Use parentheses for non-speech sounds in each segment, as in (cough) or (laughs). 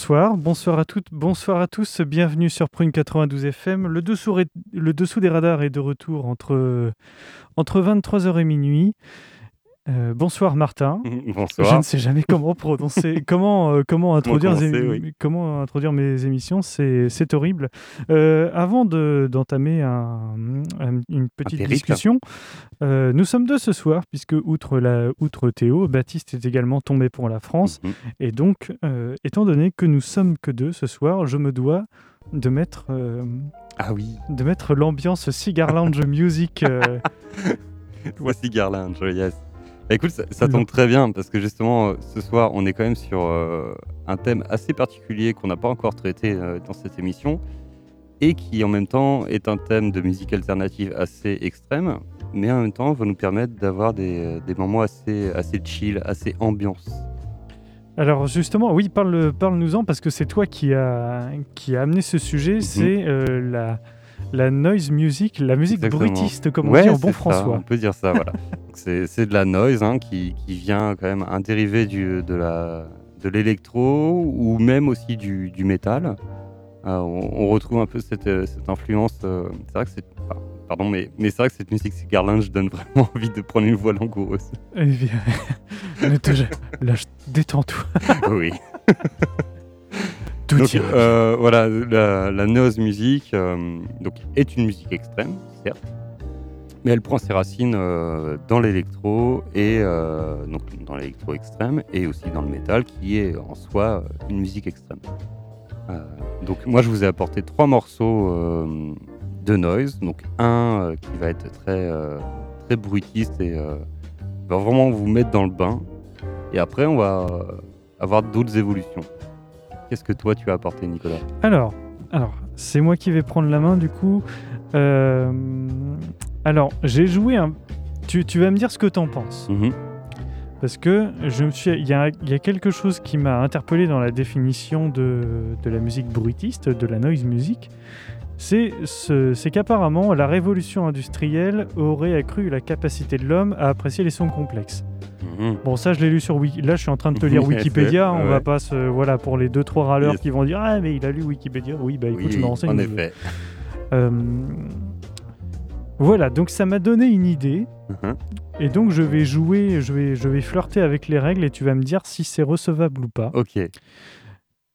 Bonsoir, bonsoir à toutes, bonsoir à tous, bienvenue sur Prune 92 FM. Le dessous, des radars est de retour entre, entre 23h et minuit. Euh, bonsoir Martin. (laughs) Je Bonsoir. ne sais jamais comment prononcer, (laughs) comment, euh, comment, introduire, commencer, émi- oui. comment introduire mes émissions, c'est horrible. Euh, avant de- d'entamer un- un- une petite discussion, nous sommes deux ce soir, puisque outre, la, outre Théo, Baptiste est également tombé pour la France. Mhm. Et donc, étant donné que nous sommes que deux ce soir, je me dois de mettre, Ah oui, de mettre l'ambiance Cigar Lounge Music. (laughs) voici Garland, yes. Écoute, ça, ça tombe très bien parce que justement, euh, ce soir, on est quand même sur euh, un thème assez particulier qu'on n'a pas encore traité euh, dans cette émission et qui en même temps est un thème de musique alternative assez extrême, mais en même temps va nous permettre d'avoir des, des moments assez, assez chill, assez ambiance. Alors justement, oui, parle, parle-nous-en parce que c'est toi qui a, qui a amené ce sujet, Mhm. c'est euh, la, la noise music, la musique Exactement. bruitiste, comme on Ouais, dit en bon ça, François. on peut dire ça, voilà. (laughs) C'est de la noise hein, qui, qui vient quand même un dérivé du, de la de l'électro ou même aussi du, du métal. Euh, on, on retrouve un peu cette, euh, cette influence. euh, c'est vrai que c'est ah, pardon, mais, mais c'est vrai que cette musique Lounge donne vraiment (laughs) envie de prendre une voix langoureuse. Eh bien, (laughs) détends-toi. oui. Tout Donc, euh, voilà, la, la noise music euh, donc, est une musique extrême, certes, mais elle prend ses racines euh, dans l'électro et donc dans l'électro extrême et aussi dans le métal, qui est en soi une musique extrême. Donc moi, je vous ai apporté trois morceaux de noise, donc un qui va être très très bruitiste et va vraiment vous mettre dans le bain, et après on va avoir d'autres évolutions. Qu'est-ce que toi tu as apporté, Nicolas Alors, alors c'est moi qui vais prendre la main du coup. Euh, alors, j'ai joué un... Tu, tu vas me dire ce que t'en penses. Mhm. Parce que je me suis, il y a, il y a quelque chose qui m'a interpellé dans la définition de, de la musique bruitiste, de la noise music. C'est ce- c'est qu'apparemment, la révolution industrielle aurait accru la capacité de l'homme à apprécier les sons complexes. Mhm. Bon, ça, je l'ai lu sur Wiki. Là, je suis en train de te lire (laughs) Wikipédia. On va pas se. Voilà, pour les deux, trois râleurs Yes. qui vont dire Ah, mais il a lu Wikipédia. Oui, bah écoute, Oui, je me renseigne. en effet. Euh, Voilà, donc ça m'a donné une idée. Mhm. Et donc, je vais jouer, je vais, je vais flirter avec les règles et tu vas me dire si c'est recevable ou pas. Ok.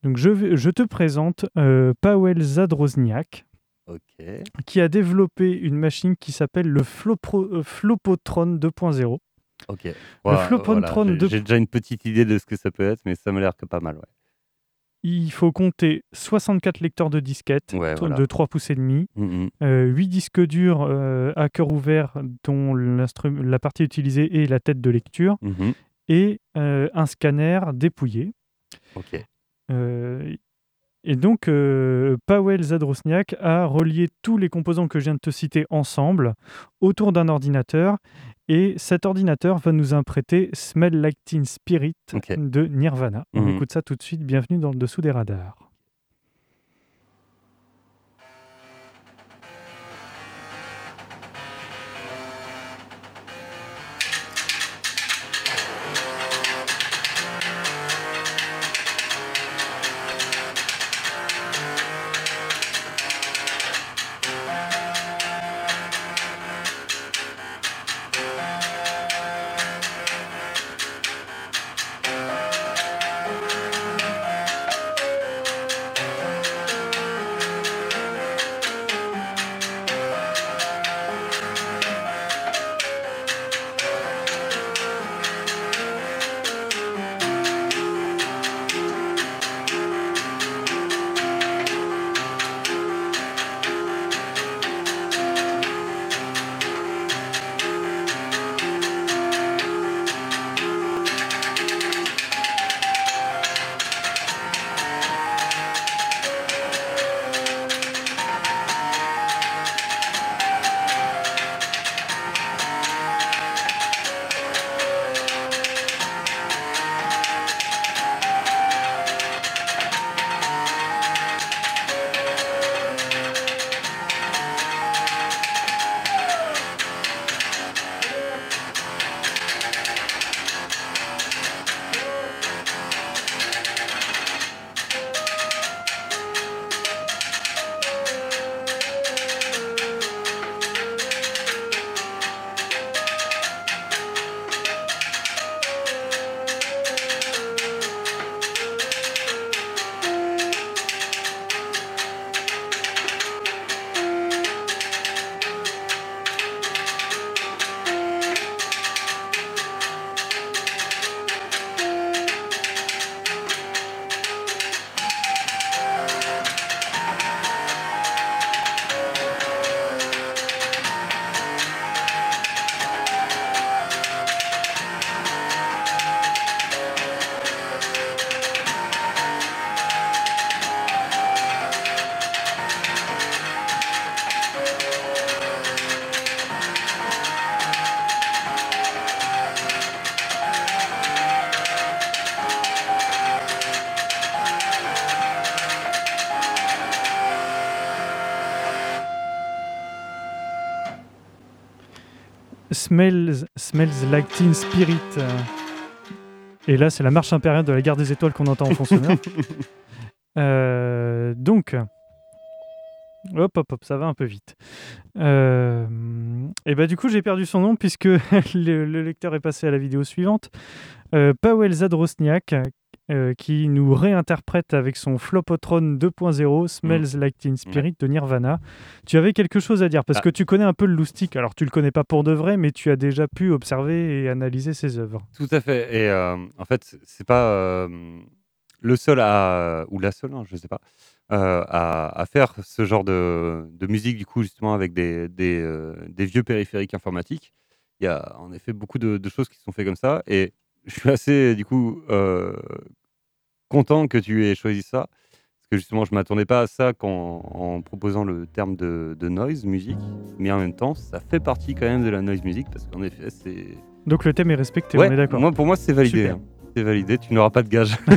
Donc, je, je te présente euh, Paweł Zadrozniak, Ok. qui a développé une machine qui s'appelle le Flopro- euh, Flopotron 2.0. Ok. Voilà, Flopotron j'ai- de- J'ai déjà une petite idée de ce que ça peut être, mais ça m'a l'air que pas mal. Ouais. Il faut compter 64 lecteurs de disquettes Ouais, t- voilà. de 3 pouces et demi, Mhm. 8 disques durs euh, à cœur ouvert dont la partie utilisée est la tête de lecture Mhm. et euh, un scanner dépouillé. Ok. Euh, et donc, euh, Paweł Zadrosniak a relié tous les composants que je viens de te citer ensemble autour d'un ordinateur. Et cet ordinateur va nous imprêter Smell Like Teen Spirit de Nirvana. On Mhm. écoute ça tout de suite. Bienvenue dans le dessous des radars. Smells, Smells Like Teen Spirit. Et là, c'est la marche impériale de la guerre des étoiles qu'on entend en fond sonore. (laughs) Euh, donc, hop, hop, hop, ça va un peu vite. Euh, et bah du coup, j'ai perdu son nom puisque (laughs) le, le lecteur est passé à la vidéo suivante. Euh, Paweł Zadrosniak, euh, qui nous réinterprète avec son Flopotron 2.0 Smells Like Teen Spirit de Nirvana. Tu avais quelque chose à dire parce Ah. que tu connais un peu le loustic. Alors, tu le connais pas pour de vrai, mais tu as déjà pu observer et analyser ses œuvres. Tout à fait. Et euh, en fait, c'est- pas euh, le seul à, ou la seule, hein, je sais pas, à, à faire ce genre de, de musique, du coup, justement, avec des, des, des vieux périphériques informatiques. Il y a en effet beaucoup de, de choses qui sont faites comme ça. Et je suis assez, du coup, euh, content que tu aies choisi ça. Parce que justement, je m'attendais pas à ça quand, en proposant le terme de, de noise music. Mais en même temps, ça fait partie quand même de la noise music. Parce qu'en effet, c'est. Donc, le thème est respecté, Ouais, on est d'accord. Moi, pour moi, c'est validé. Hein. C'est validé. Tu n'auras pas de gage. (laughs)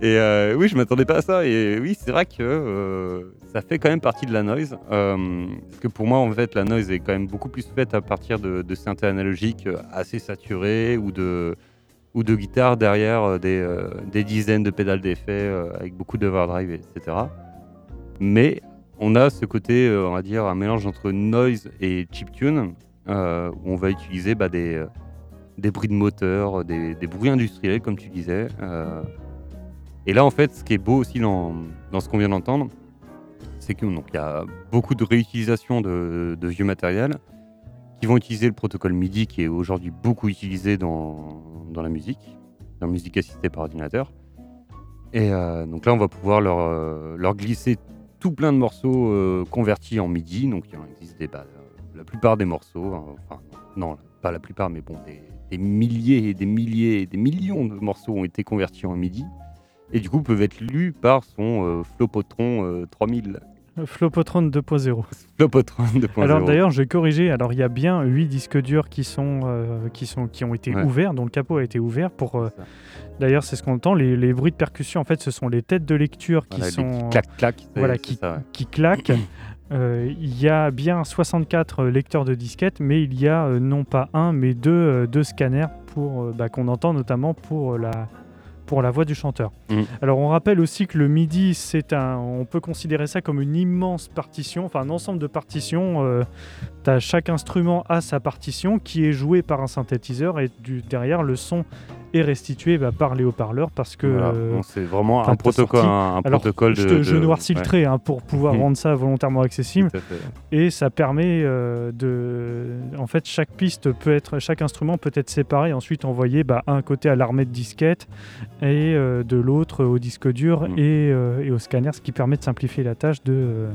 et euh, oui, je m'attendais pas à ça. Et oui, c'est vrai que euh, ça fait quand même partie de la noise. Euh, parce que pour moi, en fait, la noise est quand même beaucoup plus faite à partir de, de synthés analogiques euh, assez saturés ou de guitares derrière euh, des, dizaines de pédales d'effets euh, avec beaucoup d'overdrive, etc. Mais on a ce côté, on va dire, un mélange entre noise et chiptune, où on va utiliser bah, des, bruits de moteur, des, bruits industriels, comme tu disais. et là, en fait, ce qui est beau aussi dans ce qu'on vient d'entendre, c'est qu'il y a beaucoup de réutilisation de, vieux matériel qui vont utiliser le protocole MIDI qui est aujourd'hui beaucoup utilisé dans, dans la musique, dans la musique assistée par ordinateur. Et euh, donc là, on va pouvoir leur, euh, glisser tout plein de morceaux euh, convertis en MIDI. Donc il en existe des, bah, la plupart des morceaux, hein, enfin non, pas la plupart, mais bon, des, milliers et des milliers et des millions de morceaux ont été convertis en MIDI. Et du coup, peuvent être lus par son Flopotron euh, 3000. Flopotron 2.0. Flopotron 2.0. Alors d'ailleurs, j'ai corrigé. Alors il y a bien 8 disques durs qui sont euh, qui sont qui ont été Ouais. ouverts, dont le capot a été ouvert pour. euh. D'ailleurs, c'est ce qu'on entend. Les, les bruits de percussion, en fait, ce sont les têtes de lecture qui Voilà, sont clac-clac. c'est- voilà, qui, ça, ouais. qui claquent. (clears throat) Euh, Il y a bien 64 lecteurs de disquettes, mais il y a non pas un, mais deux, deux scanners pour bah, qu'on entend notamment pour la pour la voix du chanteur. Mhm. Alors on rappelle aussi que le MIDI, c'est un, on peut considérer ça comme une immense partition, enfin un ensemble de partitions. euh, t'as- chaque instrument a sa partition qui est jouée par un synthétiseur et du, derrière le son est restitué bah, par les haut-parleurs parce que Voilà. euh, c'est vraiment un protocole, un, un alors, protocole je, de. te- je de- noircis le ouais, trait hein, pour pouvoir Mhm. rendre ça volontairement accessible et ça permet euh, de en fait chaque piste peut être chaque instrument peut être séparé et ensuite envoyé bah, un côté à l'armée de disquettes et euh, de l'autre au disque dur Mhm. et, et au scanner ce qui permet de simplifier la tâche de.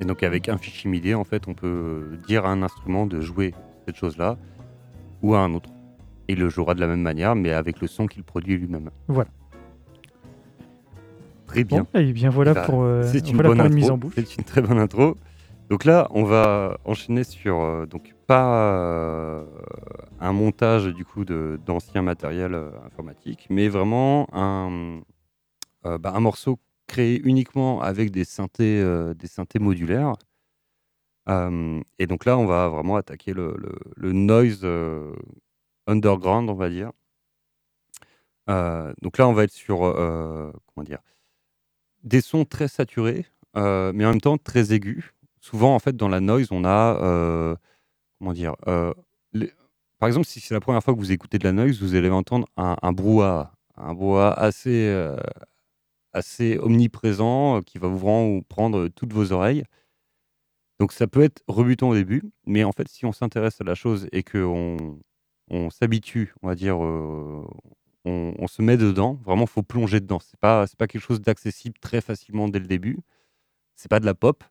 Et donc avec un fichier MIDI, en fait, on peut dire à un instrument de jouer cette chose-là ou à un autre. Il le jouera de la même manière, mais avec le son qu'il produit lui-même. Voilà. Très bien. bon et bien voilà Bah, pour euh, c'est une voilà bonne pour intro. une mise en bouche C'est une très bonne intro. Donc là, on va enchaîner sur euh, donc pas euh, un montage du coup d'ancien matériel informatique, mais vraiment un, bah, un morceau créé uniquement avec des synthés, des synthés modulaires. Et donc là, on va vraiment attaquer le, le- le noise underground, on va dire. Euh, donc là, on va être sur euh, comment dire des sons très saturés, euh, mais en même temps très aigus. Souvent, en fait, dans la noise, on a comment dire Par exemple, si c'est la première fois que vous écoutez de la noise, vous allez entendre un, brouhaha, un brouhaha assez assez omniprésent qui va vous vraiment prendre toutes vos oreilles. Donc ça peut être rebutant au début, mais en fait, si on s'intéresse à la chose et qu'on on, s'habitue, on va dire, euh, on, se met dedans, vraiment, faut plonger dedans. C'est pas, c'est pas quelque chose d'accessible très facilement dès le début. C'est pas de la pop,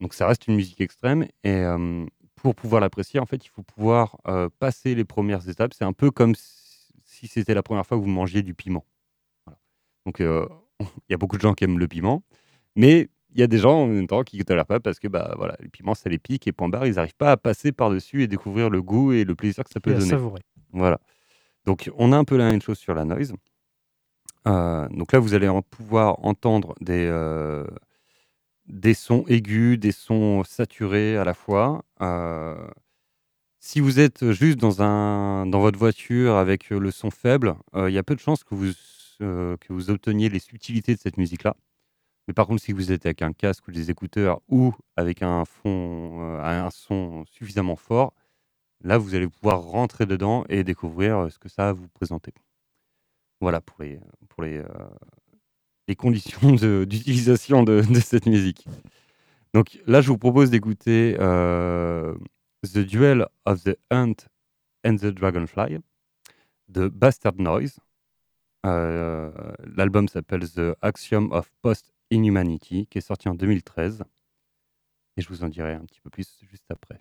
donc ça reste une musique extrême. Et euh, pour pouvoir l'apprécier, en fait, il faut pouvoir euh, passer les premières étapes. C'est un peu comme si, c'était la première fois que vous mangiez du piment. Donc (laughs) il y a beaucoup de gens qui aiment le piment, mais il y a des gens en même temps qui ne tolèrent pas parce que bah, voilà, le piment, ça les pique et point barre, ils n'arrivent pas à passer par-dessus et découvrir le goût et le plaisir que ça peut et à donner. savourer Voilà. Donc, on a un peu la même chose sur la noise. Euh, donc là, vous allez en pouvoir entendre des, euh, des sons aigus, des sons saturés à la fois. Euh, si vous êtes juste dans, un, dans votre voiture avec le son faible, il y a peu de chances que vous, que vous obteniez les subtilités de cette musique-là. Mais par contre, si vous êtes avec un casque ou des écouteurs ou avec un fond, un son suffisamment fort, là, vous allez pouvoir rentrer dedans et découvrir ce que ça va vous présenter. Voilà pour les, les conditions d'utilisation de, cette musique. Donc là, je vous propose d'écouter euh, The Duel of the Hunt and the Dragonfly de Bastard Noise. Euh, L'album s'appelle The Axiom of Post-Inhumanity, qui est sorti en 2013. Et je vous en dirai un petit peu plus juste après.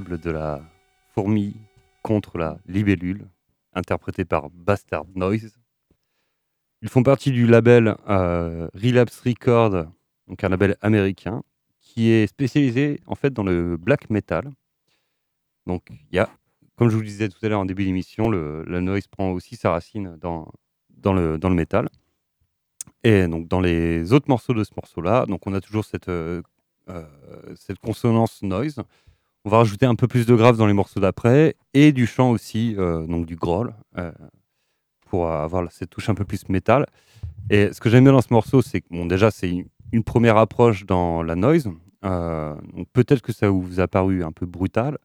De la fourmi contre la libellule, interprétée par Bastard Noise. Ils font partie du label euh, Relapse Record, donc un label américain, qui est spécialisé en fait dans le black metal. Donc il y a, comme je vous le disais tout à l'heure en début d'émission, la noise prend aussi sa racine dans, dans, le, dans le métal. Et donc dans les autres morceaux de ce morceau-là, donc on a toujours cette, euh, euh, cette consonance noise. On va rajouter un peu plus de grave dans les morceaux d'après et du chant aussi, euh, donc du growl, euh, pour avoir cette touche un peu plus métal. Et ce que j'aime bien dans ce morceau, c'est que bon, déjà c'est une, première approche dans la noise. Euh, peut-être que ça vous a paru un peu brutal,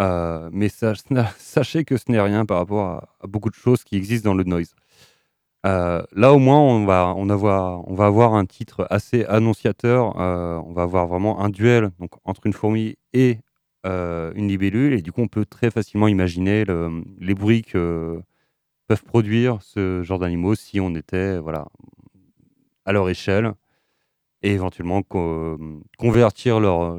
euh, mais sa- (laughs) sachez que ce n'est rien par rapport à, beaucoup de choses qui existent dans le noise. Là au moins on va, avoir, un titre assez annonciateur, on va avoir vraiment un duel donc, entre une fourmi et euh, une libellule, et du coup on peut très facilement imaginer le- les bruits que peuvent produire ce genre d'animaux si on était voilà, à leur échelle, et éventuellement co- convertir leur,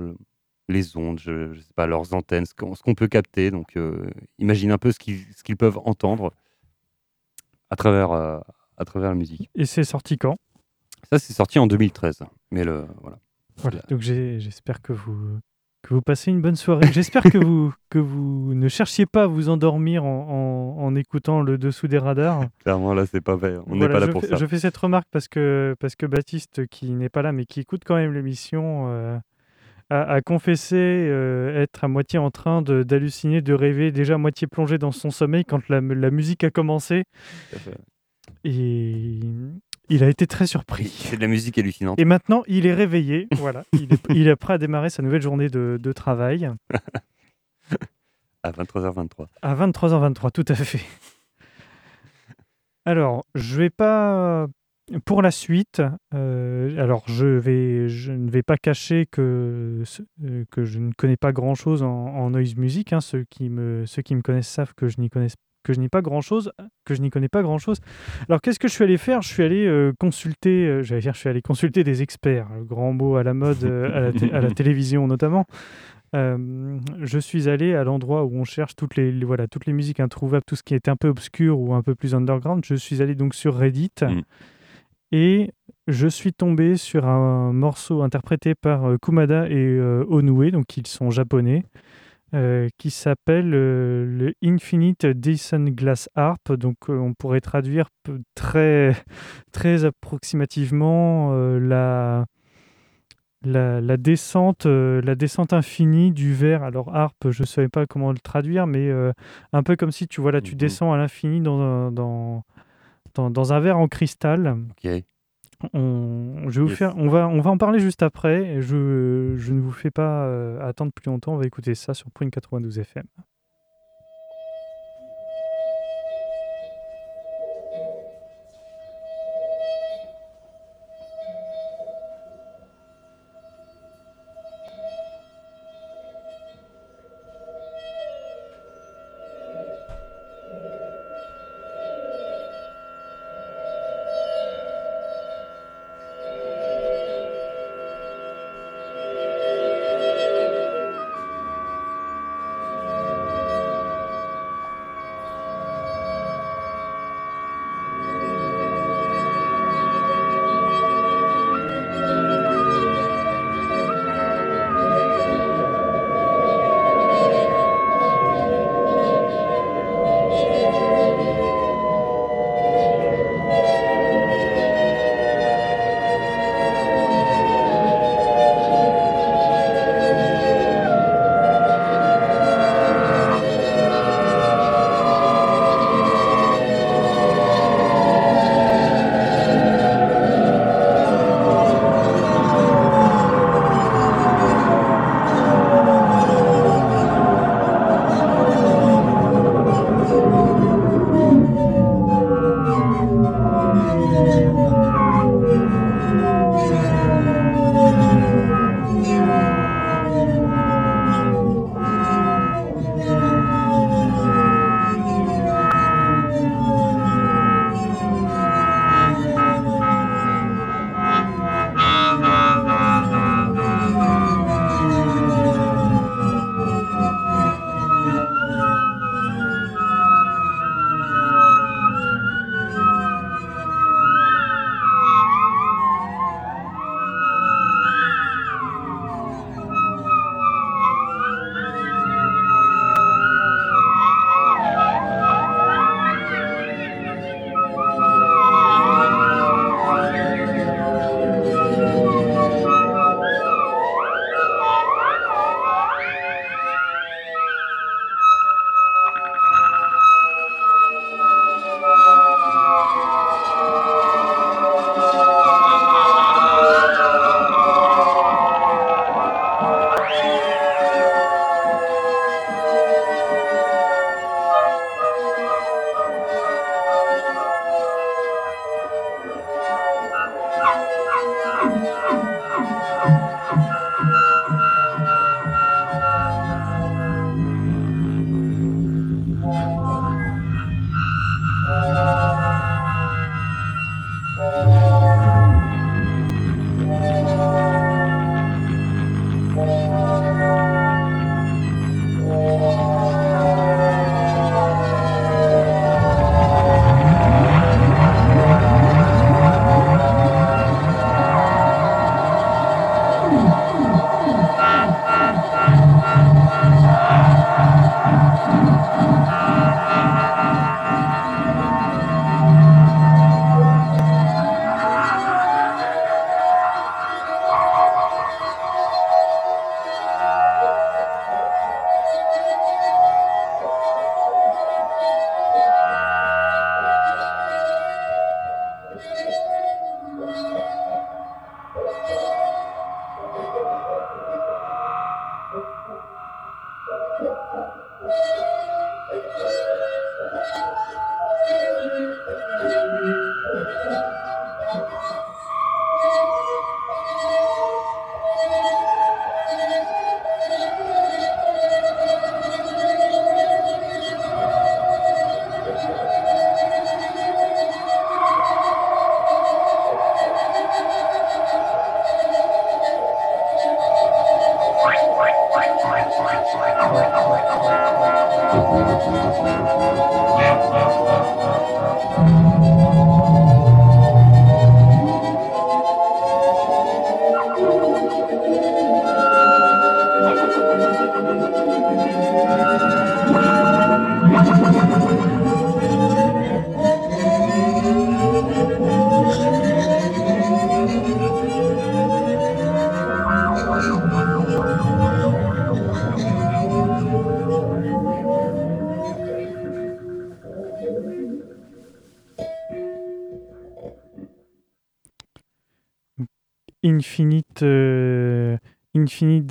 les ondes, je, je sais pas, leurs antennes, ce qu'on peut capter. Donc, euh, imagine un peu ce qu'ils qu'ils peuvent entendre à travers, euh, à travers la musique. Et c'est sorti quand? Ça, c'est sorti en 2013. Mais le, voilà. Voilà. Donc j'espère que vous que vous passez une bonne soirée. J'espère que vous (laughs) que vous ne cherchiez pas à vous endormir en, en- en écoutant le dessous des radars. Clairement, là, c'est pas fait. On n'est Voilà, pas là pour fais, ça. Je fais cette remarque parce que parce que Baptiste, qui n'est pas là mais qui écoute quand même l'émission, euh, a, a confessé euh, être à moitié en train de- d'halluciner, de, rêver, déjà à moitié plongé dans son sommeil quand la, la musique a commencé. Tout à fait. Et il a été très surpris. C'est de la musique hallucinante. Et maintenant, il est réveillé. voilà, il est, il est prêt à démarrer sa nouvelle journée de, de travail (laughs) À 23h23. à 23h23, tout à fait. Alors, je vais pas pour la suite. euh, alors, je vais, je ne vais pas cacher que euh, que je ne connais pas grand chose en, en noise music. hein. Ceux qui me ceux qui me connaissent savent que je n'y connais que je n'y pas grand chose, que je n'y connais pas grand chose. Alors, qu'est-ce que je suis allé faire? Je suis allé euh, consulter. euh, J'allais dire, je suis allé consulter des experts. Le grand mot à la mode euh, à, la té- à la (laughs) télévision notamment. Euh, je suis allé à l'endroit où on cherche toutes les, les- voilà, toutes les musiques introuvables, tout ce qui est un peu obscur ou un peu plus underground. Je suis allé donc sur Reddit Mm. et je suis tombé sur un morceau interprété par Kumada et Onue, donc ils sont japonais, euh, qui s'appelle euh, le Infinite Dyson Glass Harp. Donc euh, on pourrait traduire très, (laughs) très approximativement la la, la descente, la descente infinie du verre. Alors harpe, je ne savais pas comment le traduire, mais un peu comme si tu vois là, tu Mhm. descends à l'infini dans, dans, dans, dans un verre en cristal. Ok. On, je vais vous Yes. faire, on va, on va en parler juste après. Je, je ne vous fais pas euh, attendre plus longtemps. On va écouter ça sur Prune 92 FM.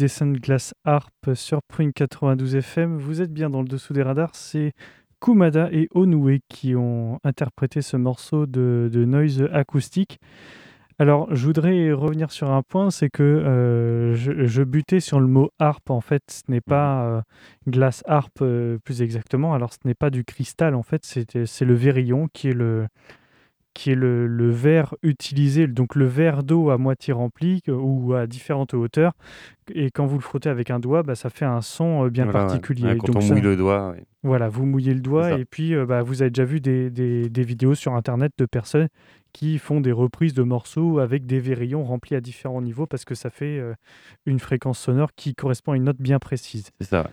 Descent Glass Harp sur Prune 92 FM. Vous êtes bien dans le dessous des radars. C'est Kumada et Onue qui ont interprété ce morceau de, de noise acoustique. Alors, je voudrais revenir sur un point, c'est que euh, je, je butais sur le mot harpe. En fait, ce n'est pas euh, glace harpe euh, plus exactement. Alors, ce n'est pas du cristal. En fait, c'est le vérillon qui est le qui est le, le verre utilisé, donc le verre d'eau à moitié rempli ou à différentes hauteurs. Et quand vous le frottez avec un doigt, bah, ça fait un son euh, bien Voilà, particulier. Ouais, quand Donc on ça- mouille le doigt, ouais. voilà, vous mouillez le doigt et puis euh, bah, vous avez déjà vu des, des- des vidéos sur Internet de personnes qui font des reprises de morceaux avec des vérillons remplis à différents niveaux parce que ça fait euh, une fréquence sonore qui correspond à une note bien précise. c'est ça.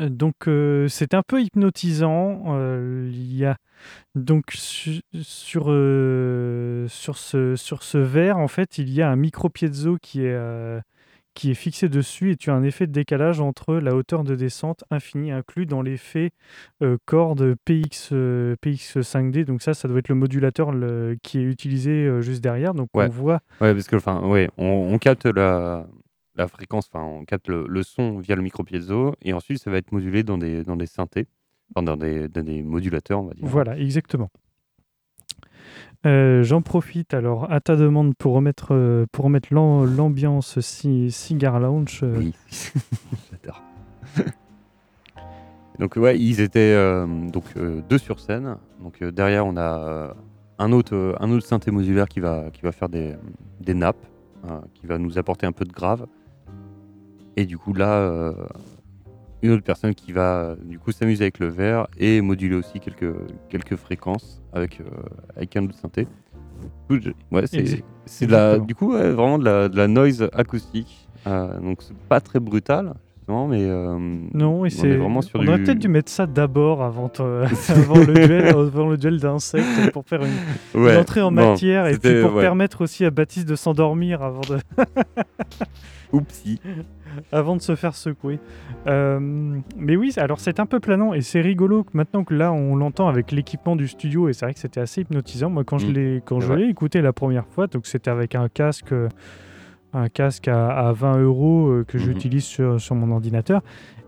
Euh, Donc euh, c'est un peu hypnotisant. euh, Il y a donc su- sur euh, sur ce sur ce verre en fait il y a un micro piezo qui est qui est fixé dessus et tu as un effet de décalage entre la hauteur de descente infinie inclus dans l'effet corde PX euh, PX5D. Donc ça ça doit être le modulateur le- qui est utilisé juste derrière. Donc Ouais. on voit Ouais, parce que, enfin, ouais, on, on capte la, la fréquence, enfin, on capte le, le son via le micro piezo, et ensuite ça va être modulé dans des, dans des synthés, enfin, dans des, dans des modulateurs, on va dire. Voilà, exactement. Euh, J'en profite alors à ta demande pour remettre, euh, pour remettre l'am- l'ambiance ci- Cigar Lounge. euh, Oui, (laughs) j'adore. donc ouais, ils étaient donc deux sur scène. Donc derrière, on a un autre, un autre synthé modulaire qui va, qui va faire des, des nappes, euh, qui va nous apporter un peu de grave. Et du coup là, euh, une autre personne qui va euh, du coup s'amuser avec le verre et moduler aussi quelques, quelques fréquences avec, euh, avec un autre synthé. Ouais, c'est du coup ouais, vraiment de la, de la noise acoustique. Euh, donc c'est pas très brutal justement, mais euh, Non, et on c'est. on du. aurait peut-être dû mettre ça d'abord avant, (laughs) le duel, (laughs) avant le duel d'insectes pour faire une, Ouais, une entrée en bon, matière et puis pour ouais. permettre aussi à Baptiste de s'endormir avant de, (laughs) Oupsie. avant de se faire secouer. Euh, mais oui, alors c'est un peu planant et c'est rigolo que maintenant que là on l'entend avec l'équipement du studio et c'est vrai que c'était assez hypnotisant. Moi quand je Mm. l'ai quand C'est je l'ai écouté la première fois, donc c'était avec un casque euh, un casque à, à 20 euros euh, que Mhm. j'utilise sur, sur mon ordinateur.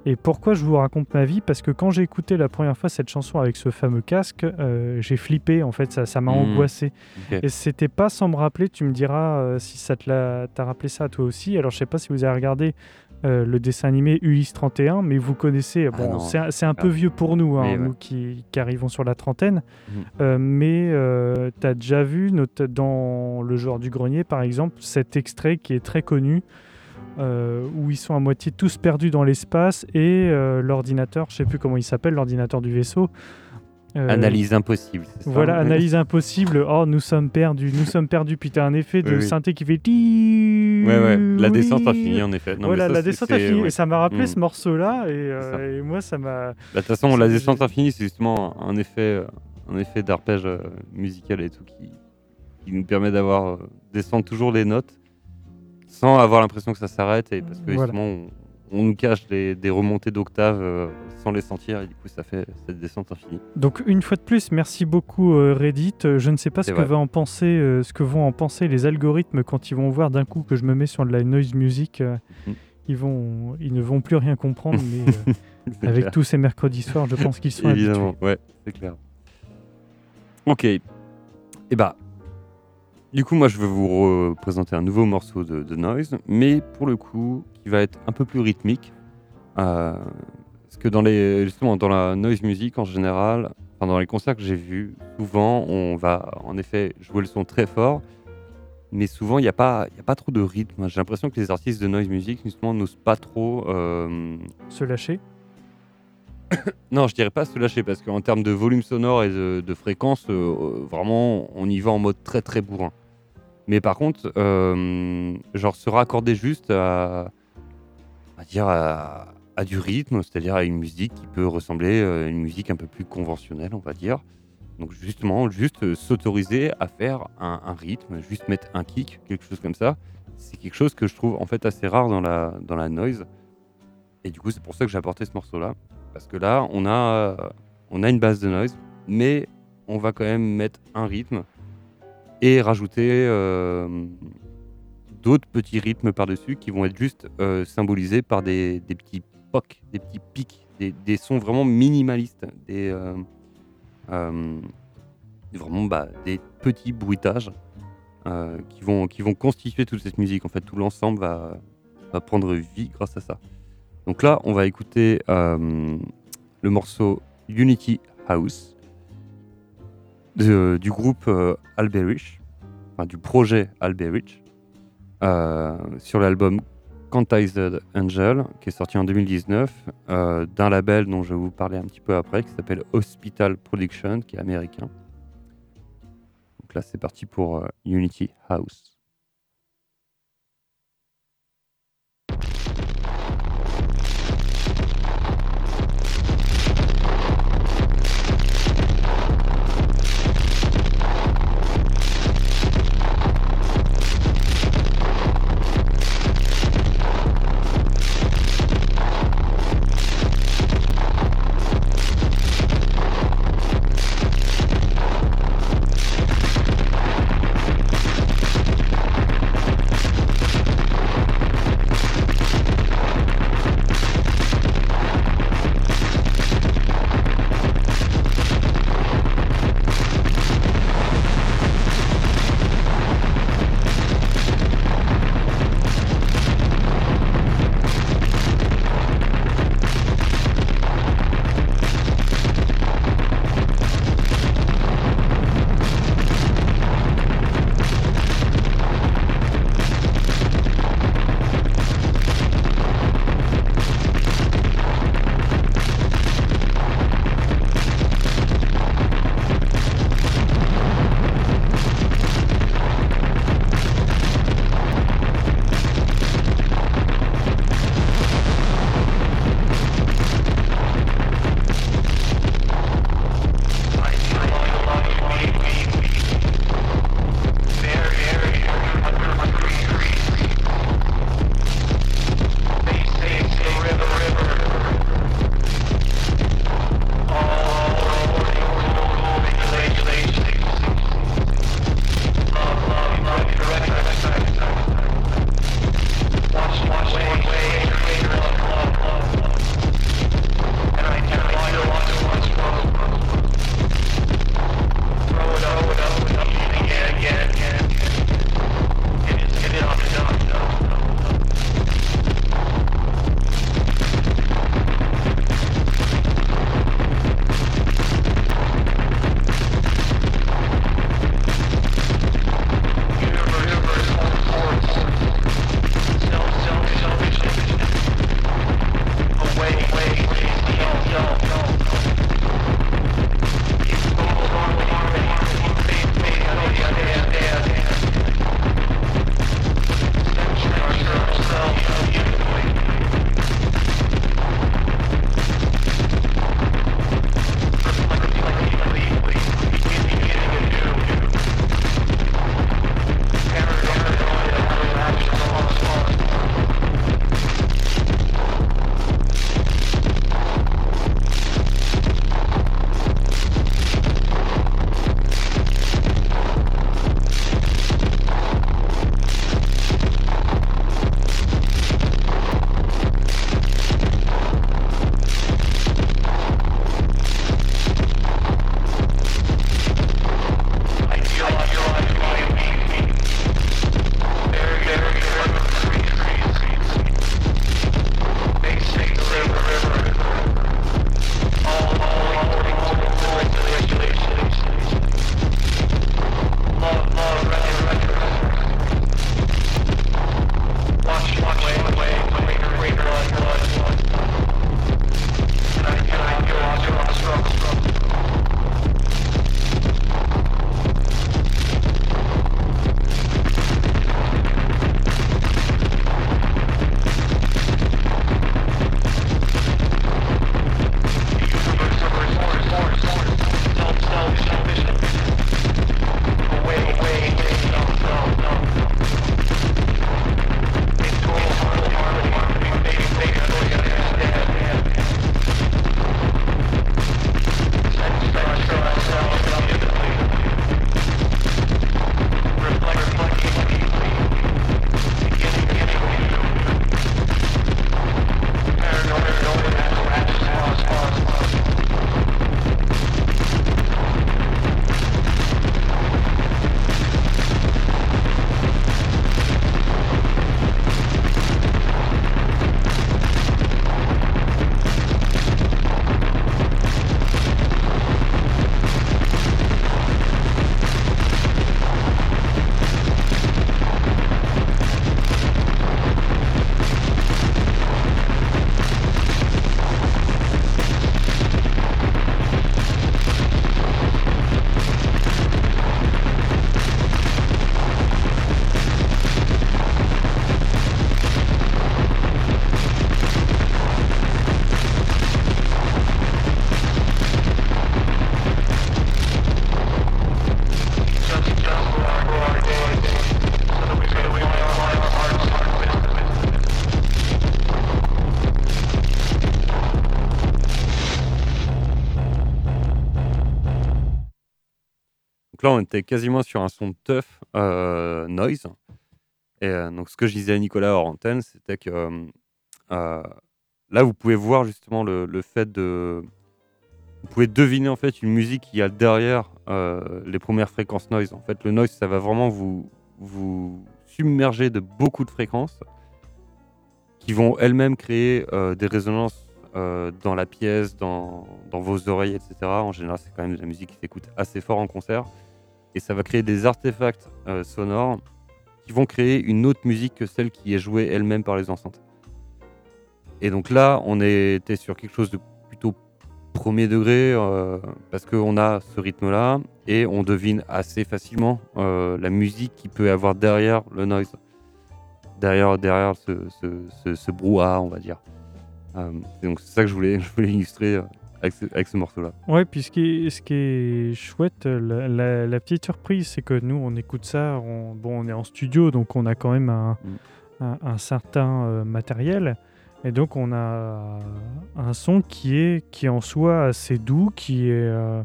Et pourquoi je vous raconte ma vie? Parce que quand j'ai écouté la première fois cette chanson avec ce fameux casque, euh, j'ai flippé en fait, ça ça m'a Mm. angoissé. Ok. Et c'était pas sans me rappeler, tu me diras euh, si ça te l'a t'a rappelé ça à toi aussi. Alors je sais pas si vous avez regardé euh, le dessin animé Ulysse 31, mais vous connaissez, Ah bon, c'est un- un Ah. peu vieux pour nous, hein, ouais. nous qui, qui arrivons sur la trentaine, Mhm. Euh, mais tu as déjà vu dans Le genre du grenier par exemple cet extrait qui est très connu. euh, où ils sont à moitié tous perdus dans l'espace et euh, l'ordinateur, je sais plus comment il s'appelle, l'ordinateur du vaisseau. Euh, Analyse impossible. ça voilà, analyse impossible. Oh, nous sommes perdus, nous sommes perdus. Puis t'as un effet de Oui, oui. synthé qui fait. Ouais, ouais. La descente oui. infinie, en effet. Non, mais voilà, ça, la descente infinie. c'est- ouais. Et ça m'a rappelé Mm. ce morceau-là. Et, euh, et moi, ça m'a. Bah, De toute façon, la descente infinie, c'est justement un effet, euh, un effet d'arpège euh, musical et tout qui, qui nous permet d'avoir euh, descendre toujours les notes sans avoir l'impression que ça s'arrête et parce que Voilà. justement on, on nous cache des, des remontées d'octaves euh, sans les sentir et du coup ça fait cette descente infinie. Donc, une fois de plus, merci beaucoup, euh, Reddit. Euh, Je ne sais pas ce que, va en penser, euh, ce que vont en penser les algorithmes quand ils vont voir d'un coup que je me mets sur de la noise music. Mhm. ils, vont, ils ne vont plus rien comprendre, (laughs) mais euh, avec clair. tous ces mercredis soirs, je pense qu'ils sont habitués. Évidemment, ouais, c'est clair. Ok. Et bah, du coup, moi, je vais vous présenter un nouveau morceau de, de Noise, mais pour le coup, qui va être un peu plus rythmique. Euh, parce que dans les, justement, dans la noise music en général, enfin, dans les concerts que j'ai vus, souvent, on va en effet jouer le son très fort, mais souvent, il n'y a, pas- y a pas trop de rythme. J'ai l'impression que les artistes de noise music, justement, n'osent pas trop. euh, Se lâcher (coughs) Non, je dirais pas se lâcher parce qu'en termes de volume sonore et de, de fréquence, euh, vraiment, on y va en mode très très bourrin. Mais par contre, euh, genre se raccorder juste à, à dire à, du rythme, c'est-à-dire à une musique qui peut ressembler à une musique un peu plus conventionnelle, on va dire. Donc justement, juste euh, s'autoriser à faire un, rythme, juste mettre un kick, quelque chose comme ça, c'est quelque chose que je trouve en fait assez rare dans la, dans la noise. Et du coup, c'est pour ça que j'ai apporté ce morceau-là. Parce que là, on a, euh, on a une base de noise, mais on va quand même mettre un rythme et rajouter euh, d'autres petits rythmes par-dessus qui vont être juste euh, symbolisés par des, des petits des petits pics, des, sons vraiment minimalistes, des, euh, euh, vraiment bah, des petits bruitages euh, qui, vont, qui vont constituer toute cette musique. En fait, tout l'ensemble va, prendre vie grâce à ça. Donc là, on va écouter le morceau Unity House du groupe Alberich, du projet Alberich, sur l'album Quantized Angel, qui est sorti en 2019, euh, d'un label dont je vais vous parler un petit peu après, qui s'appelle Hospital Production, qui est américain. Donc là, c'est parti pour euh, Unity House. On était quasiment sur un son tough euh, noise. Et euh, donc, ce que je disais à Nicolas hors antenne, c'était que euh, là, vous pouvez voir justement le, le fait de. Vous pouvez deviner en fait une musique qui a derrière les premières fréquences noise. En fait, le noise, ça va vraiment vous, vous submerger de beaucoup de fréquences qui vont elles-mêmes créer des résonances dans la pièce, dans, dans vos oreilles, etc. En général, c'est quand même de la musique qui s'écoute assez fort en concert. Et ça va créer des artefacts euh, sonores qui vont créer une autre musique que celle qui est jouée elle-même par les enceintes. Et donc là, on était sur quelque chose de plutôt premier degré euh, parce qu'on a ce rythme-là et on devine assez facilement euh, la musique qui peut avoir derrière le noise, derrière, derrière ce, ce, brouhaha, on va dire. Donc c'est ça que je voulais, (laughs) illustrer avec ce, avec ce morceau-là. Ouais, puis ce qui est, ce qui est chouette, la, la- la petite surprise, c'est que nous, on écoute ça, on, bon, on est en studio, donc on a quand même un, Mm. un- un certain euh, matériel. Et donc, on a un son qui est, qui est en soi assez doux, qui est, euh,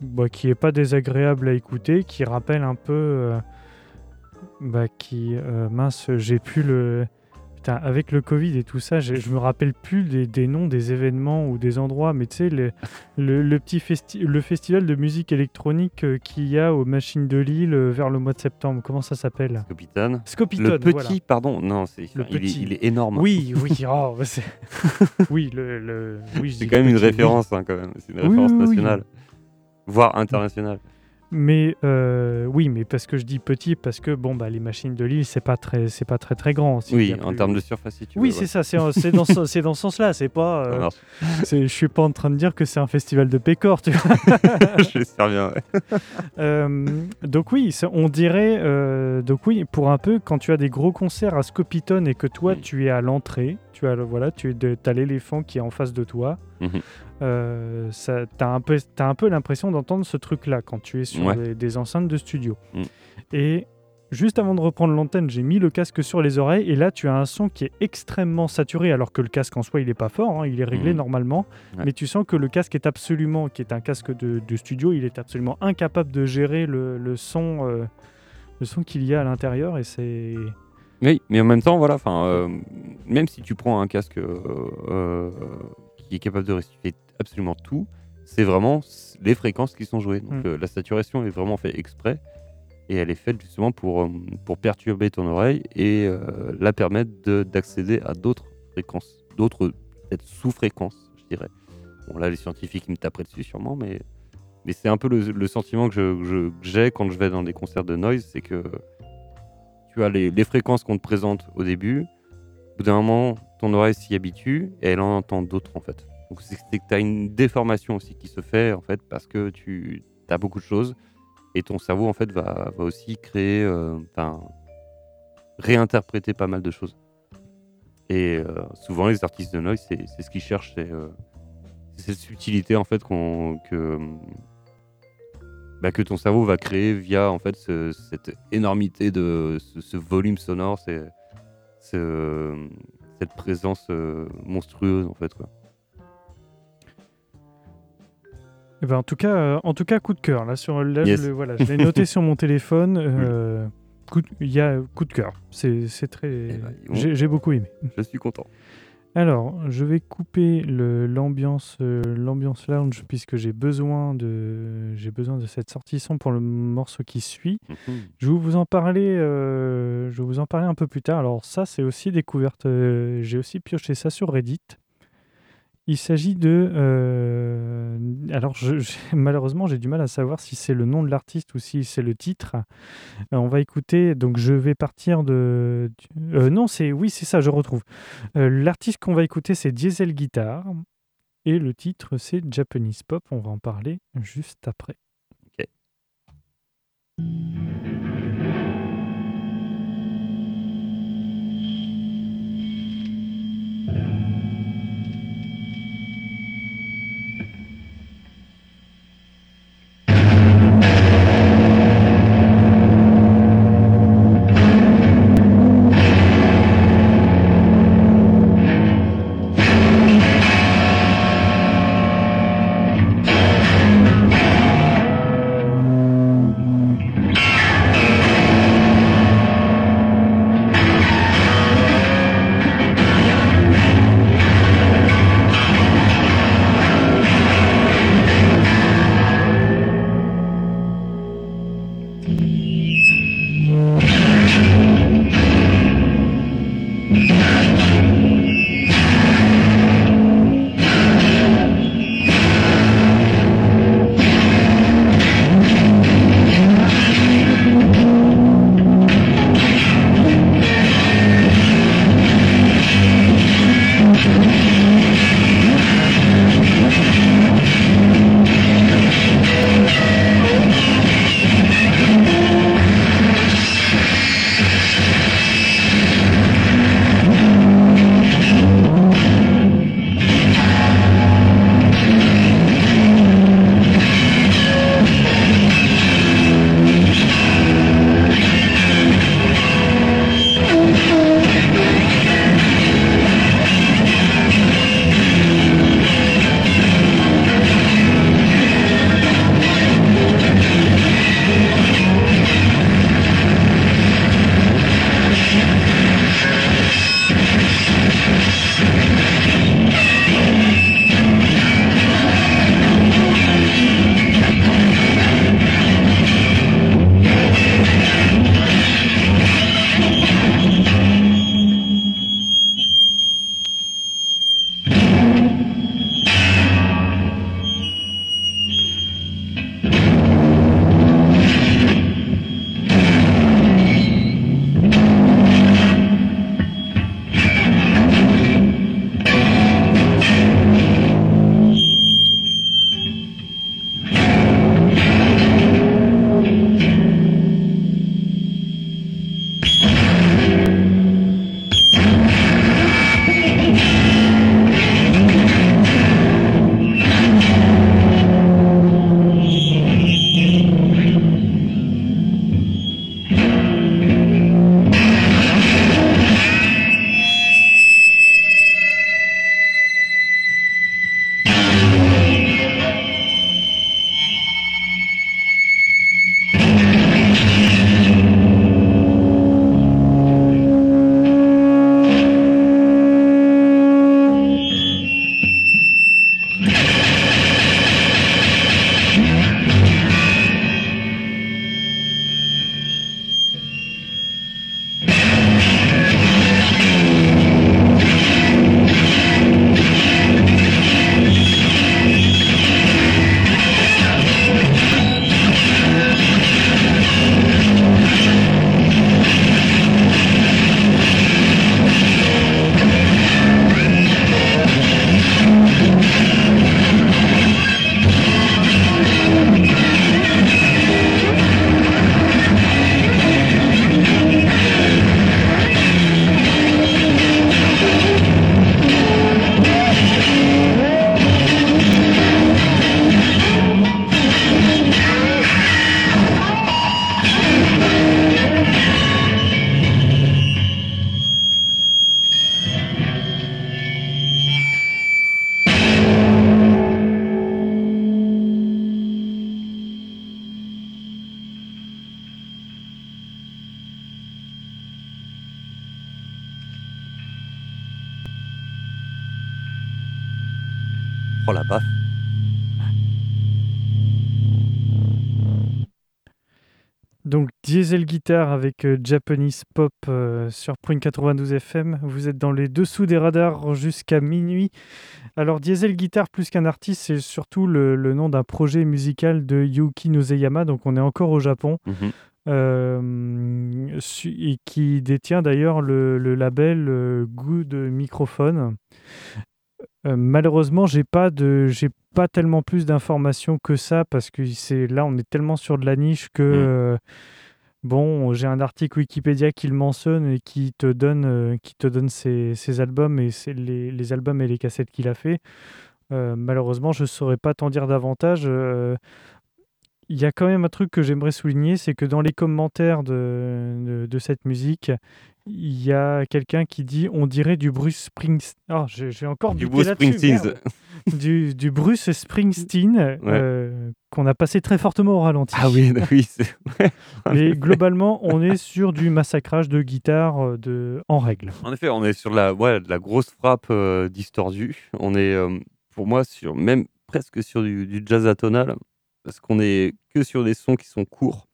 bah, qui est pas désagréable à écouter, qui rappelle un peu. euh, bah, qui. mince, j'ai plus le. Putain, avec le Covid et tout ça, je me rappelle plus des, des noms des événements ou des endroits, mais tu sais, le, le petit festi- le festival de musique électronique euh, qu'il y a aux machines de Lille euh, vers le mois de septembre, comment ça s'appelle? Capitaine. Scopitone, Le petit, voilà. pardon, non, c'est, Le il, est, petit. il est énorme. Oui, oui, oh, bah, c'est- (laughs) oui, le, le- oui, je C'est quand même une référence, hein, quand même. C'est une référence oui. nationale, voire internationale. Mais euh, oui, mais parce que je dis petit, parce que bon, bah, les machines de Lille, c'est pas très, c'est pas très très grand. Oui, en plus- termes de surface, si tu Oui, veux, c'est ouais. ça, c'est c'est dans, ce- (laughs) c'est dans ce sens-là. C'est pas, euh, c'est- je suis pas en train de dire que c'est un festival de pécor, tu vois. (laughs) J'espère bien, ouais. (laughs) Euh, donc oui, c'est- on dirait, donc oui, pour un peu, quand tu as des gros concerts à Scopitone et que toi, Oui. tu es à l'entrée, tu as, voilà, tu l'éléphant qui est en face de toi. Mhm. euh, ça, t'as un peu, t'as un peu l'impression d'entendre ce truc-là quand tu es sur Ouais. des, des enceintes de studio. Mm. Et juste avant de reprendre l'antenne, j'ai mis le casque sur les oreilles et là, tu as un son qui est extrêmement saturé, alors que le casque en soi, il est pas fort, hein, il est réglé Mhm. normalement, Ouais. mais tu sens que le casque est absolument, qui est un casque de, de studio, il est absolument incapable de gérer le, le son, euh, le son qu'il y a à l'intérieur et c'est Oui, mais en même temps, voilà, enfin, euh, même si tu prends un casque euh, euh, qui est capable de restituer absolument tout, c'est vraiment les fréquences qui sont jouées. Donc Mm. la saturation est vraiment faite exprès et elle est faite justement pour, pour perturber ton oreille et euh, la permettre de- d'accéder à d'autres fréquences, d'autres sous-fréquences, je dirais. Bon, là, les scientifiques ils me taperaient dessus sûrement, mais, mais c'est un peu le, le sentiment que je- que je- que j'ai quand je vais dans des concerts de noise, c'est que tu as les, fréquences qu'on te présente au début. Au bout d'un moment, ton oreille s'y habitue et elle en entend d'autres en fait. Donc c'est que tu as une déformation aussi qui se fait en fait parce que tu as beaucoup de choses et ton cerveau en fait va, aussi créer, euh, enfin, réinterpréter pas mal de choses. Et euh, souvent les artistes de noise, c'est ce qu'ils cherchent, c'est euh, c'est cette subtilité en fait qu'on que bah, que ton cerveau va créer via en fait ce- cette énormité de ce, ce volume sonore, c'est cette présence euh, monstrueuse en fait quoi. Eh ben, en, tout cas, euh, en tout cas, coup de cœur. Là, sur, là, Yes. je, le- voilà, je l'ai noté sur mon (laughs) téléphone. euh, coup Il y a coup de cœur. C'est très. Eh ben, j'ai beaucoup aimé. Je suis content. Alors, je vais couper l'ambiance euh, l'ambiance lounge puisque j'ai besoin de j'ai besoin de cette sortie son pour le morceau qui suit. Mhm. Je vais vous en parler euh, je vais vous en parler un peu plus tard. Alors ça c'est aussi découverte euh, j'ai aussi pioché ça sur Reddit. Il s'agit de euh, alors (laughs) malheureusement j'ai du mal à savoir si c'est le nom de l'artiste ou si c'est le titre. Euh, on va écouter donc je vais partir de euh, non c'est oui c'est ça je retrouve. L'artiste qu'on va écouter, c'est Diesel Guitar. Et le titre, c'est Japanese Pop. On va en parler juste après. Oh la baffe. Donc Diesel Guitar avec euh, Japanese Pop euh, sur Point 92 FM. Vous êtes dans les dessous des radars jusqu'à minuit. Alors Diesel Guitar, plus qu'un artiste, c'est surtout le, le nom d'un projet musical de Yuki Nozeyama. Donc on est encore au Japon. Mhm. euh, su- et qui détient d'ailleurs le, le label euh, Good Microphone. Euh, malheureusement, j'ai pas de, j'ai pas tellement plus d'informations que ça parce que c'est là, on est tellement sur de la niche que Mm. euh, bon, j'ai un article Wikipédia qui le mentionne et qui te donne, euh, qui te donne ses, ses albums et ses- les, les albums et les cassettes qu'il a fait. Malheureusement, je saurais pas t'en dire davantage. Il y a quand même un truc que j'aimerais souligner, c'est que dans les commentaires de, de, de cette musique, il y a quelqu'un qui dit on dirait du Bruce Springsteen. Ah, j'ai j'ai encore Du Bruce Springsteen. du, du Bruce Springsteen euh, qu'on a passé très fortement au ralenti. Ah oui, (laughs) oui. (laughs) Mais globalement, on est sur du massacrage de guitare euh, de... en règle. En effet, on est sur la, ouais, la grosse frappe euh, distordue. On est, euh, pour moi, sur même presque sur du, du jazz atonal, parce qu'on est que sur des sons qui sont courts.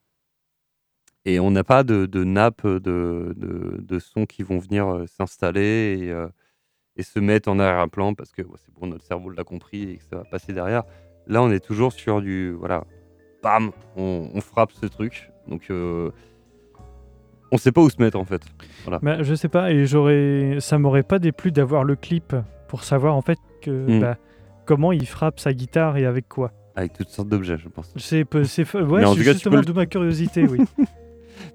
Et on n'a pas de, de nappe de, de, de sons qui vont venir euh, s'installer et, euh, et se mettre en arrière-plan parce que c'est bon, notre cerveau l'a compris et que ça va passer derrière. Là, on est toujours sur du. Voilà. Bam On, on frappe ce truc. Donc, euh, on sait pas où se mettre en fait. Mais je sais pas, et j'aurais, ça m'aurait pas déplu d'avoir le clip pour savoir en fait que Mm. bah, comment il frappe sa guitare et avec quoi. Avec toutes sortes d'objets, je pense. C'est, ouais, Mais en c'est tout cas, tu justement peux le- de ma curiosité, oui. (laughs)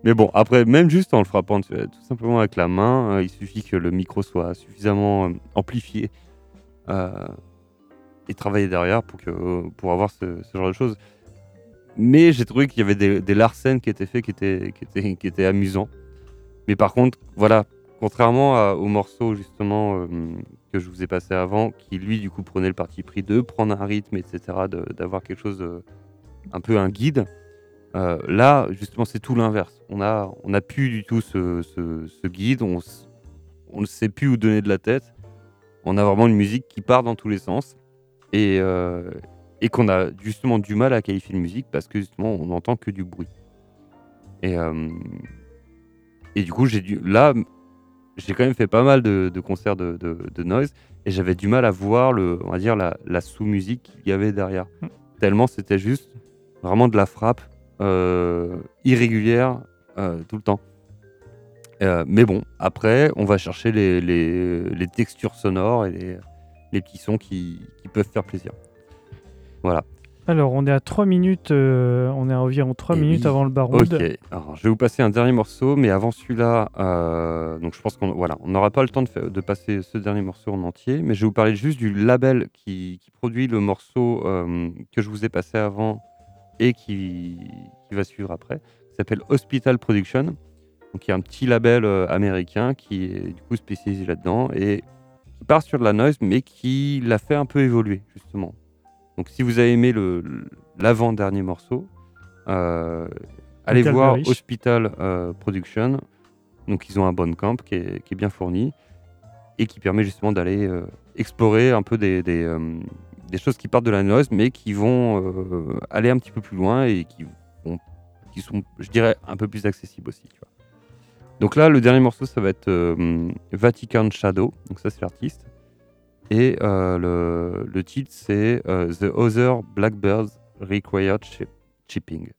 Mais bon, après, même juste en le frappant tout simplement avec la main, euh, il suffit que le micro soit suffisamment euh, amplifié euh, et travailler derrière pour, que, pour avoir ce, genre de choses. Mais j'ai trouvé qu'il y avait des, des larcènes qui étaient faits qui étaient, qui, étaient, amusants. Mais par contre, voilà, contrairement à- au morceau justement que je vous ai passé avant, qui lui du coup prenait le parti pris de prendre un rythme, etc., d'avoir quelque chose, de- un peu un guide. Euh, là, justement, c'est tout l'inverse. On a, on a plus du tout ce, ce- ce guide, on ne sait plus où donner de la tête. On a vraiment une musique qui part dans tous les sens et, euh, et qu'on a justement du mal à qualifier de musique parce que justement, on n'entend que du bruit. Et, euh, et du coup, j'ai dû, là, j'ai quand même fait pas mal de, de concerts de, de- de noise et j'avais du mal à voir le, on va dire la, la sous-musique qu'il y avait derrière. Mm. Tellement c'était juste vraiment de la frappe irrégulière euh, tout le temps. Euh, mais bon, après, on va chercher les, les- les textures sonores et les, les petits sons qui, qui peuvent faire plaisir. Voilà. Alors, on est à 3 minutes, euh, on est à environ 3 Et minutes oui. avant le baroud. Ok, alors je vais vous passer un dernier morceau, mais avant celui-là, euh, donc je pense qu'on voilà, on n'aura pas le temps de, passer ce dernier morceau en entier, mais je vais vous parler juste du label qui, qui produit le morceau euh, que je vous ai passé avant et qui, qui va suivre après. S'appelle Hospital Production, donc il y a un petit label euh, américain qui est du coup spécialisé là-dedans et qui part sur de la noise, mais qui l'a fait un peu évoluer justement. Donc si vous avez aimé l'avant-dernier morceau, euh, allez voir. Hospital euh, Production. Donc ils ont un bon camp qui est, qui est bien fourni et qui permet justement d'aller euh, explorer un peu des, des, des choses qui partent de la noise mais qui vont euh, aller un petit peu plus loin et qui, sont, je dirais, un peu plus accessibles aussi. tu vois. Donc là, le dernier morceau, ça va être euh, Vatican Shadow. Donc ça, c'est l'artiste. Et euh, le, le titre, c'est The Other Blackbirds Required Chip- Chipping.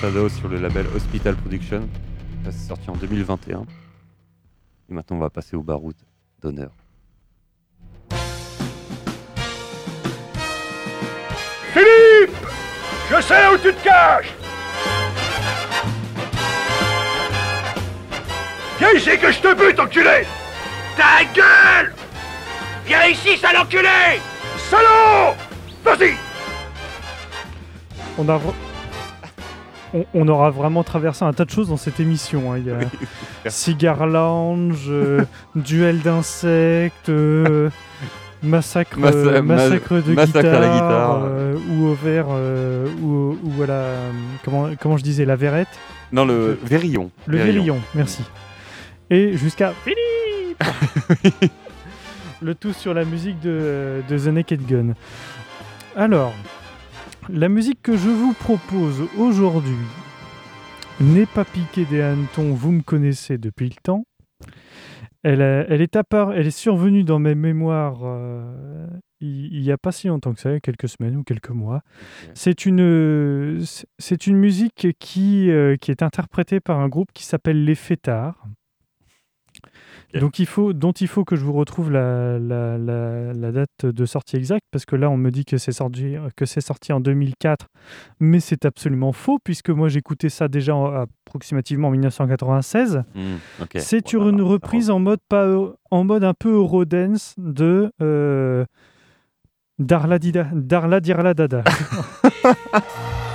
Shadow sur le label Hospital Production. Ça, c'est sorti en 2021. Et maintenant, on va passer au baroud d'honneur. Philippe Je sais où tu te caches Viens ici que je te bute, enculé Ta gueule Viens ici, sale enculé Salaud Vas-y On a. On, on aura vraiment traversé un tas de choses dans cette émission. hein. Il y a Cigar Lounge, euh, (laughs) duel d'insectes, euh, massacre, Massa- euh, ma- massacre de massacre à guitare, la guitare. euh, ou au verre, ou, ou à la. Comment, comment je disais, la verrette Non, le Vérillon. Le Vérillon, merci. Et jusqu'à Philippe (laughs) Le tout sur la musique de, de The Naked Gun. Alors, la musique que je vous propose aujourd'hui n'est pas piquée des hannetons, vous me connaissez depuis le temps. Elle, a- elle, est, appar- elle est survenue dans mes mémoires euh, il n'y a pas si longtemps que ça, quelques semaines ou quelques mois. C'est une, c'est une musique qui, euh, qui est interprétée par un groupe qui s'appelle Les Fêtards. Donc il faut, dont il faut que je vous retrouve la, la, la- la date de sortie exacte, parce que là on me dit que c'est sorti, que c'est sorti en 2004, mais c'est absolument faux, puisque moi j'écoutais ça déjà en- approximativement en 1996. Hmm. C'est Voilà, une reprise en mode, pas, en mode un peu Eurodance de euh, Darla, Dida, Darla Dirla Dada. (laughs)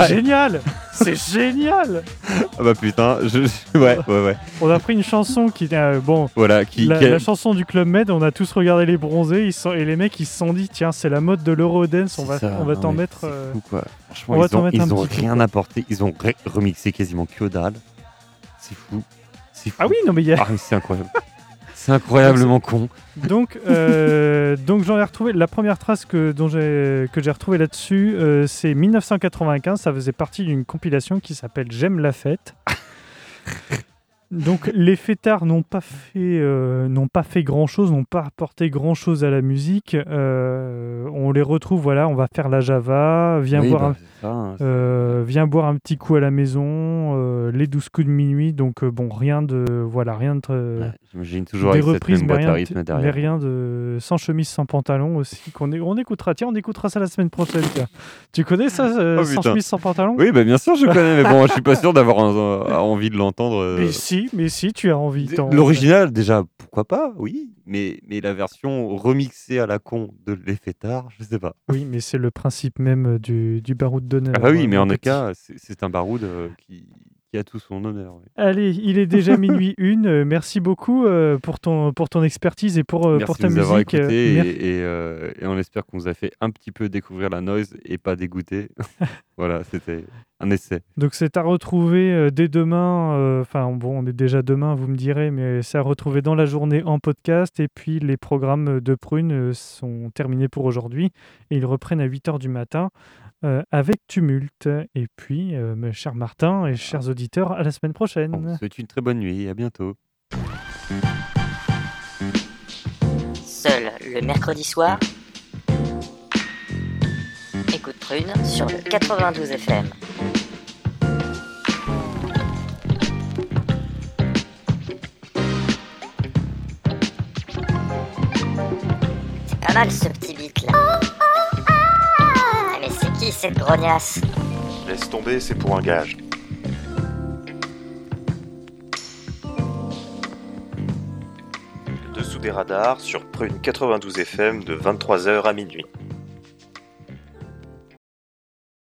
C'est génial C'est (laughs) génial Ah bah putain, je... ouais, ouais, ouais. On a pris une chanson qui... euh, bon, Voilà, qui, la, qui a- la chanson du Club Med, on a tous regardé les bronzés, ils sont, et les mecs ils se sont dit, tiens, c'est la mode de l'Eurodance, on va, ça, on va t'en mettre... c'est euh, fou, quoi. Franchement, on ils ont, ils ont rien apporté. Ils ont re- remixé quasiment que dalle. C'est fou. C'est fou. Ah oui, non mais il y a... Ah, c'est incroyable. (laughs) C'est incroyablement con. Donc, euh, donc j'en ai retrouvé. La première trace que, dont j'ai, que j'ai retrouvée là-dessus, euh, c'est 1995. Ça faisait partie d'une compilation qui s'appelle J'aime la fête. Donc les fêtards n'ont pas fait, euh, n'ont pas fait grand chose, n'ont pas apporté grand chose à la musique. Euh, on les retrouve, voilà, on va faire la Java, viens Oui, boire bah, un, ça, hein, euh, viens boire un petit coup à la maison, les 12 coups de minuit. Donc bon, rien de, voilà, rien de. Ouais, J'imagine toujours des avec cette reprises, même mais rien, rythme mais rien de sans chemise, sans pantalon aussi. Qu'on on écoutera. Tiens, on écoutera ça la semaine prochaine. tiens. Tu connais ça, Oh, sans putain. chemise, sans pantalon? Oui, bah, bien sûr, je connais, mais bon, je suis pas sûr d'avoir envie de l'entendre. Si, mais si, tu as envie. L'original, déjà, pourquoi pas, oui, mais, mais la version remixée à la con de Les Fêtards, je sais pas. Oui, mais c'est le principe même du, du baroud d'honneur. Ah bah oui, euh, mais en tout cas, c'est c'est un baroud euh, qui, qui a tout son honneur. oui. Allez, il est déjà (laughs) minuit une. Euh, merci beaucoup euh, pour ton pour ton expertise et pour euh, Merci pour de ta nous avoir musique. mer- et, et, euh, et on espère qu'on vous a fait un petit peu découvrir la noise et pas dégoûter. (laughs) voilà, c'était un essai. Donc c'est à retrouver dès demain. euh, Enfin bon, on est déjà demain, vous me direz, mais c'est à retrouver dans la journée en podcast. Et puis les programmes de Prune sont terminés pour aujourd'hui et ils reprennent à 8h du matin euh, avec Tumulte. Et puis, euh, mes chers Martin et chers auditeurs, à la semaine prochaine. On vous souhaite une très bonne nuit, à bientôt. Seul le mercredi soir. Écoute Prune sur le 92 FM. C'est pas mal ce petit beat là. Cette grognasse Laisse tomber, c'est pour un gage. Dessous des radars sur Prune 92 FM de 23h à minuit.